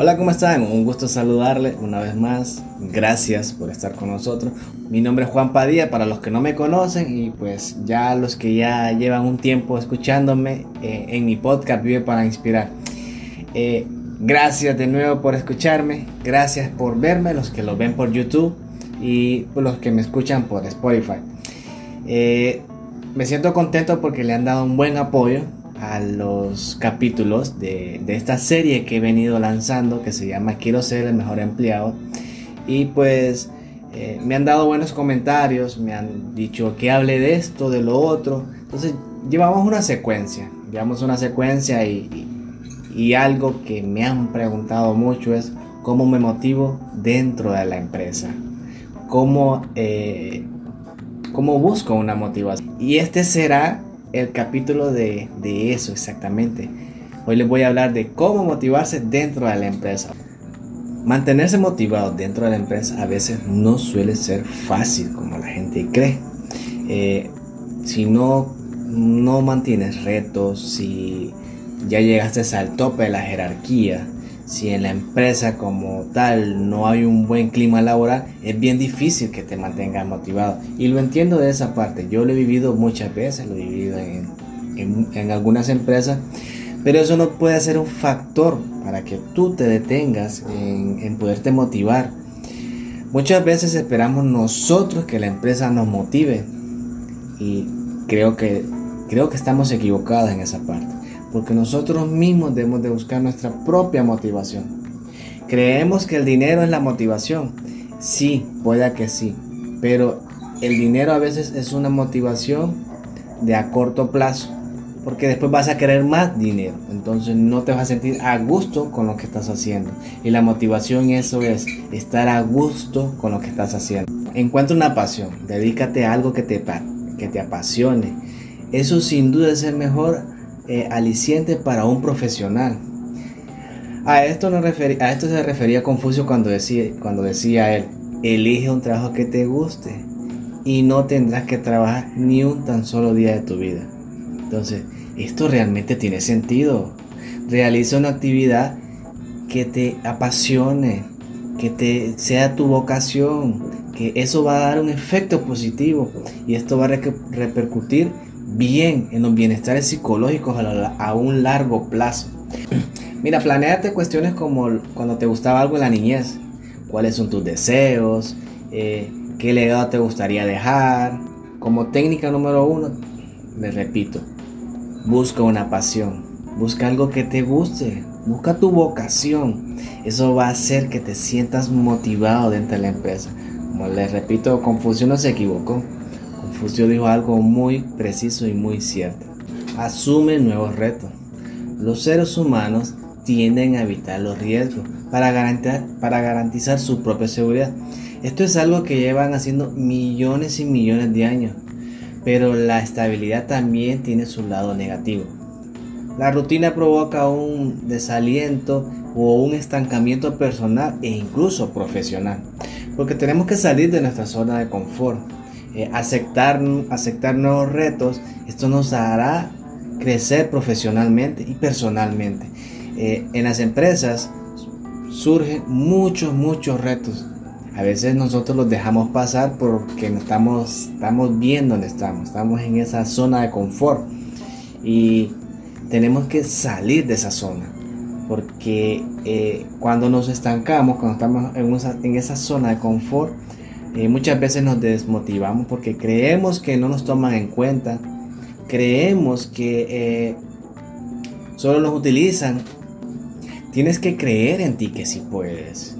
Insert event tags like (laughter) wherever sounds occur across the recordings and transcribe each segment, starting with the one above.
Hola, ¿cómo están? Un gusto saludarle una vez más. Gracias por estar con nosotros. Mi nombre es Juan Padilla, para los que no me conocen y pues ya los que ya llevan un tiempo escuchándome eh, en mi podcast Vive para Inspirar. Eh, gracias de nuevo por escucharme, gracias por verme, los que lo ven por YouTube y los que me escuchan por Spotify. Eh, me siento contento porque le han dado un buen apoyo a los capítulos de, esta serie que he venido lanzando que se llama Quiero ser el mejor empleado. Y pues eh, me han dado buenos comentarios, me han dicho que hable de esto, de lo otro. Entonces llevamos una secuencia, llevamos una secuencia y, algo que me han preguntado mucho es cómo me motivo dentro de la empresa. Cómo, eh, cómo busco una motivación. Y este será el capítulo de, eso exactamente. Hoy les voy a hablar de cómo motivarse dentro de la empresa. Mantenerse motivado dentro de la empresa a veces no suele ser fácil como la gente cree. Eh, si no, no mantienes retos, si ya llegaste al tope de la jerarquía, si en la empresa como tal no hay un buen clima laboral, es bien difícil que te mantengas motivado. Y lo entiendo de esa parte. Yo lo he vivido muchas veces, lo he vivido en, algunas empresas, pero eso no puede ser un factor para que tú te detengas en, en poderte motivar. Muchas veces esperamos nosotros que la empresa nos motive y creo que, creo que estamos equivocados en esa parte porque nosotros mismos debemos de buscar nuestra propia motivación. Creemos que el dinero es la motivación. Sí, puede que sí, pero el dinero a veces es una motivación de a corto plazo, porque después vas a querer más dinero, entonces no te vas a sentir a gusto con lo que estás haciendo. Y la motivación eso es estar a gusto con lo que estás haciendo. Encuentra una pasión, dedícate a algo que te, que te apasione. Eso sin duda es el mejor eh, aliciente para un profesional. A esto, no a esto se refería Confucio cuando decía, cuando decía él, elige un trabajo que te guste y no tendrás que trabajar ni un tan solo día de tu vida. Entonces, esto realmente tiene sentido. Realiza una actividad que te apasione, que te sea tu vocación, que eso va a dar un efecto positivo y esto va a repercutir bien en los bienestares psicológicos a, un largo plazo. (clears throat) Mira, planeate cuestiones como cuando te gustaba algo en la niñez. ¿Cuáles son tus deseos? Eh, ¿Qué legado te gustaría dejar? Como técnica número uno, me repito, busca una pasión. Busca algo que te guste. Busca tu vocación. Eso va a hacer que te sientas motivado dentro de la empresa. Como les repito, Confucio no se equivocó. Confucio dijo algo muy preciso y muy cierto. Asume nuevos retos. Los seres humanos tienden a evitar los riesgos para garantizar, para garantizar su propia seguridad. Esto es algo que llevan haciendo millones y millones de años, pero la estabilidad también tiene su lado negativo. La rutina provoca un desaliento o un estancamiento personal e incluso profesional, porque tenemos que salir de nuestra zona de confort eh, aceptar, aceptar nuevos retos, esto nos hará crecer profesionalmente y personalmente. Eh, en las empresas surgen muchos, muchos retos. A veces nosotros los dejamos pasar porque estamos, estamos bien donde estamos, estamos en esa zona de confort y tenemos que salir de esa zona porque eh, cuando nos estancamos, cuando estamos en, en esa zona de confort, eh, muchas veces nos desmotivamos porque creemos que no nos toman en cuenta, creemos que eh, solo nos utilizan. Tienes que creer en ti que sí puedes.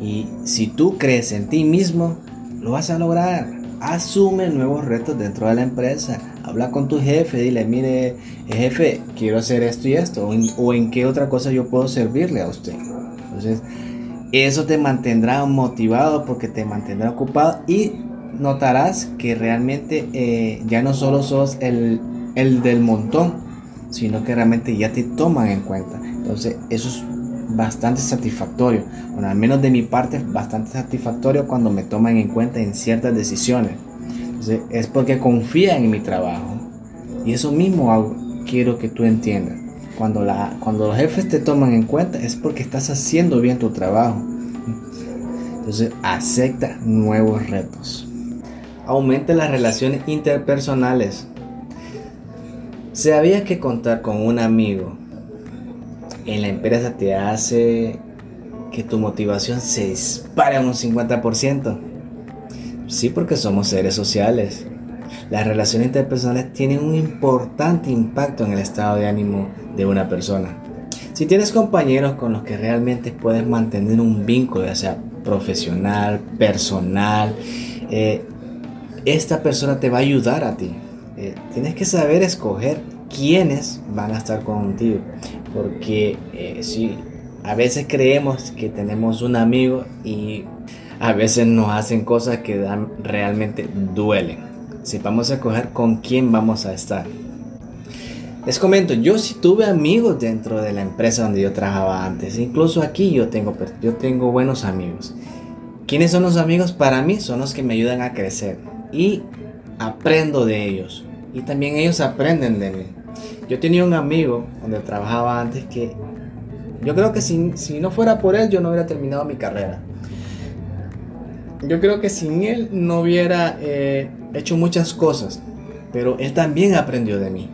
Y si tú crees en ti mismo, lo vas a lograr. Asume nuevos retos dentro de la empresa. Habla con tu jefe, dile, mire, jefe, quiero hacer esto y esto. O en, o en qué otra cosa yo puedo servirle a usted. Entonces, eso te mantendrá motivado porque te mantendrá ocupado y notarás que realmente eh, ya no solo sos el, del montón, sino que realmente ya te toman en cuenta. Entonces eso es bastante satisfactorio. Bueno, al menos de mi parte es bastante satisfactorio cuando me toman en cuenta en ciertas decisiones. Entonces es porque confían en mi trabajo. Y eso mismo quiero que tú entiendas. Cuando, la, cuando los jefes te toman en cuenta es porque estás haciendo bien tu trabajo. Entonces acepta nuevos retos. Aumenta las relaciones interpersonales. ¿Sabías que contar con un amigo en la empresa te hace que tu motivación se dispare un 50%? Sí, porque somos seres sociales. Las relaciones interpersonales tienen un importante impacto en el estado de ánimo de una persona. Si tienes compañeros con los que realmente puedes mantener un vínculo, ya sea profesional, personal, eh, esta persona te va a ayudar a ti. Eh, tienes que saber escoger quiénes van a estar contigo. Porque eh, a veces creemos que tenemos un amigo y a veces nos hacen cosas que realmente duelen sepamos escoger con quién vamos a estar. Les comento, yo sí tuve amigos dentro de la empresa donde yo trabajaba antes. Incluso aquí yo tengo, yo tengo buenos amigos. ¿Quiénes son los amigos? Para mí son los que me ayudan a crecer. Y aprendo de ellos. Y también ellos aprenden de mí. Yo tenía un amigo donde trabajaba antes que yo creo que si, si no fuera por él yo no hubiera terminado mi carrera. Yo creo que sin él no hubiera eh, hecho muchas cosas, pero él también aprendió de mí.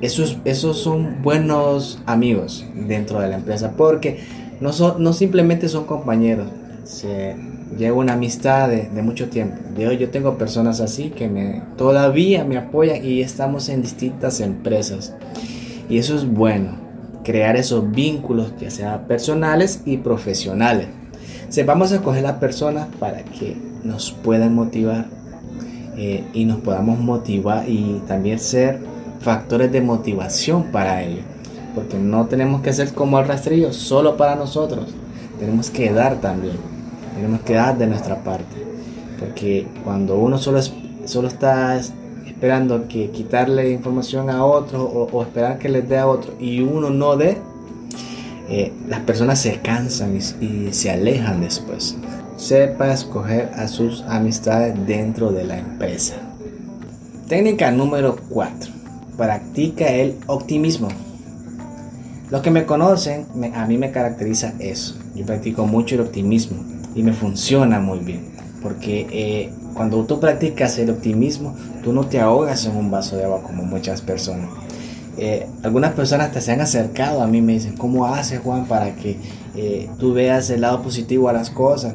Esos, esos son buenos amigos dentro de la empresa porque no, son, no simplemente son compañeros, se lleva una amistad de, mucho tiempo. De hoy yo tengo personas así que me, todavía me apoyan y estamos en distintas empresas. Y eso es bueno, crear esos vínculos, ya sea personales y profesionales. Sepamos escoger las personas para que nos puedan motivar eh, y nos podamos motivar y también ser factores de motivación para ellos. Porque no tenemos que ser como el rastrillo solo para nosotros. Tenemos que dar también. Tenemos que dar de nuestra parte. Porque cuando uno solo, solo está esperando que quitarle información a otro o, esperar que les dé a otro y uno no dé, eh, las personas se cansan y se alejan después sepa escoger a sus amistades dentro de la empresa. Técnica número 4. Practica el optimismo. Los que me conocen, a mí me caracteriza eso. Yo practico mucho el optimismo y me funciona muy bien. Porque eh, cuando tú practicas el optimismo, tú no te ahogas en un vaso de agua como muchas personas. Eh, algunas personas te se han acercado a mí me dicen, ¿cómo haces Juan para que eh, tú veas el lado positivo a las cosas?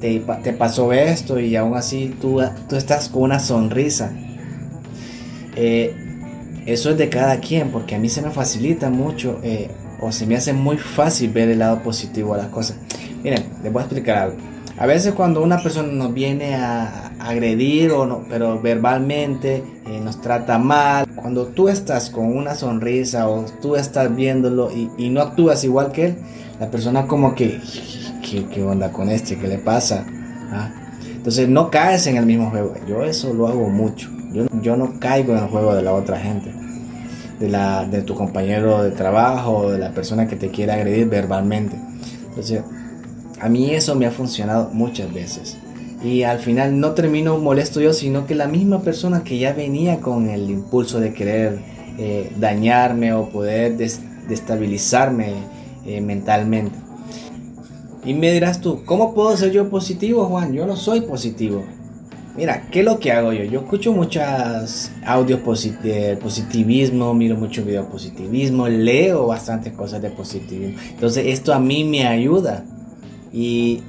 Te, pasó esto y aún así tú, tú estás con una sonrisa. Eh, eso es de cada quien, porque a mí se me facilita mucho eh, o se me hace muy fácil ver el lado positivo a las cosas. Miren, les voy a explicar algo. A veces cuando una persona nos viene a agredir o no, pero verbalmente eh, nos trata mal, cuando tú estás con una sonrisa o tú estás viéndolo y, y no actúas igual que él, la persona como que ¿qué, onda con este? ¿Qué le pasa? ¿Ah? Entonces no caes en el mismo juego. Yo eso lo hago mucho. Yo, yo no caigo en el juego de la otra gente. De, la, de tu compañero de trabajo, de la persona que te quiere agredir verbalmente. Entonces, a mí eso me ha funcionado muchas veces. Y al final no termino molesto yo, sino que la misma persona que ya venía con el impulso de querer eh, dañarme o poder destabilizarme eh, mentalmente. Y me dirás tú, ¿cómo puedo ser yo positivo, Juan? Yo no soy positivo. Mira, ¿qué es lo que hago yo? Yo escucho muchos audios de positivismo, miro muchos videos de positivismo, leo bastantes cosas de positivismo. Entonces esto a mí me ayuda. Y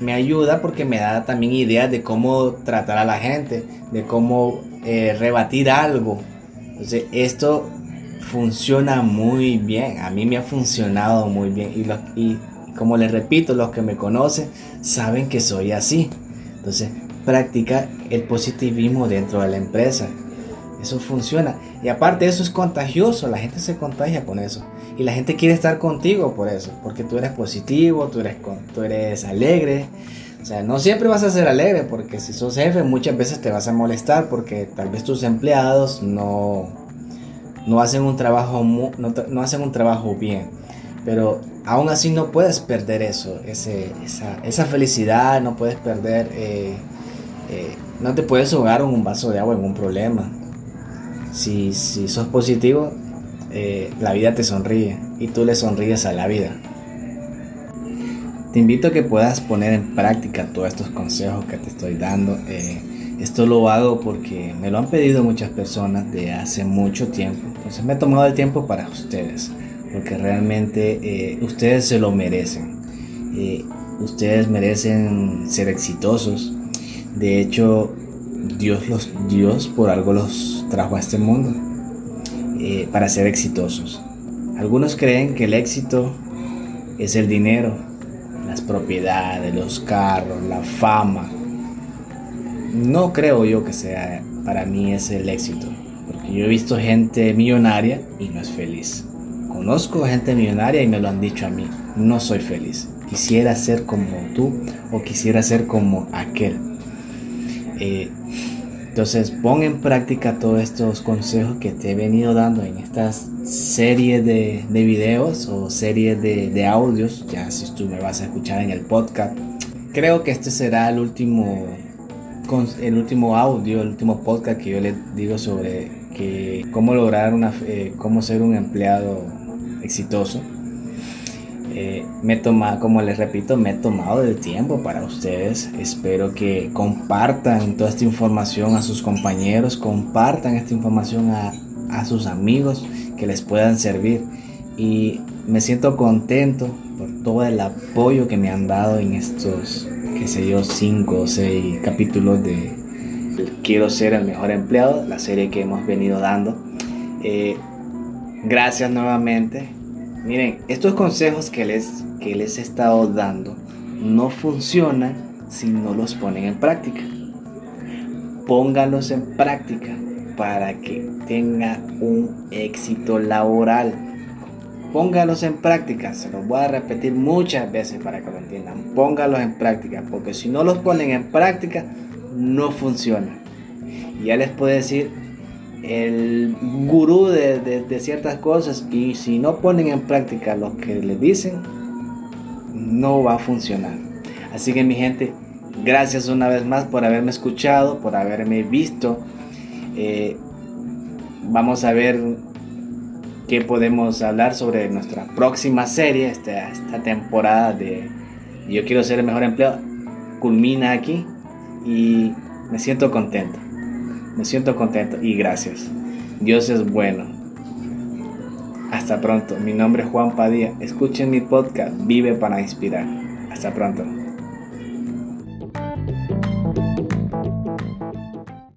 me ayuda porque me da también ideas de cómo tratar a la gente, de cómo eh, rebatir algo. Entonces esto funciona muy bien. A mí me ha funcionado muy bien. Y como les repito, los que me conocen saben que soy así. Entonces, practica el positivismo dentro de la empresa. Eso funciona. Y aparte eso es contagioso, la gente se contagia con eso. Y la gente quiere estar contigo por eso, porque tú eres positivo, tú eres, tú eres alegre. O sea, no siempre vas a ser alegre, porque si sos jefe muchas veces te vas a molestar, porque tal vez tus empleados no, no, hacen, un trabajo, no, no hacen un trabajo bien. Pero aún así no puedes perder eso, ese, esa, felicidad, no puedes perder, eh, eh, no te puedes ahogar en un vaso de agua en un problema. Si, si sos positivo, eh, la vida te sonríe y tú le sonríes a la vida. Te invito a que puedas poner en práctica todos estos consejos que te estoy dando. Esto lo hago porque me lo han pedido muchas personas de hace mucho tiempo. Entonces me he tomado el tiempo para ustedes, porque realmente eh, ustedes se lo merecen. ustedes merecen ser exitosos. De hecho, Dios, los, Dios por algo los trajo a este mundo eh, para ser exitosos. Algunos creen que el éxito es el dinero, las propiedades, los carros, la fama. No creo yo que sea para mí es el éxito, porque yo he visto gente millonaria y no es feliz. Conozco gente millonaria y me lo han dicho a mí, no soy feliz. Quisiera ser como tú o quisiera ser como aquel. Eh, entonces pon en práctica todos estos consejos que te he venido dando en estas series de, videos o series de, audios, ya si tú me vas a escuchar en el podcast. Creo que este será el último, el último audio, el último podcast que yo les digo sobre que cómo lograr una, eh, cómo ser un empleado exitoso. Eh, me toma, como les repito, me he tomado el tiempo para ustedes. Espero que compartan toda esta información a sus compañeros, compartan esta información a, a sus amigos que les puedan servir. Y me siento contento por todo el apoyo que me han dado en estos, qué sé yo, cinco o seis capítulos de Quiero ser el mejor empleado, la serie que hemos venido dando. Eh, gracias nuevamente Miren, estos consejos que les, que les he estado dando no funcionan si no los ponen en práctica. Pónganlos en práctica para que tenga un éxito laboral. Póngalos en práctica, se los voy a repetir muchas veces para que lo entiendan. Póngalos en práctica, porque si no los ponen en práctica, no funciona. Ya les puedo decir el gurú de, ciertas cosas y si no ponen en práctica lo que les dicen, no va a funcionar. Así que mi gente, gracias una vez más por haberme escuchado, por haberme visto. Eh, vamos a ver qué podemos hablar sobre nuestra próxima serie, esta, esta temporada de Yo quiero ser el mejor empleado. Culmina aquí y me siento contento. Me siento contento y gracias. Dios es bueno. Hasta pronto. Mi nombre es Juan Padilla. Escuchen mi podcast Vive para Inspirar. Hasta pronto.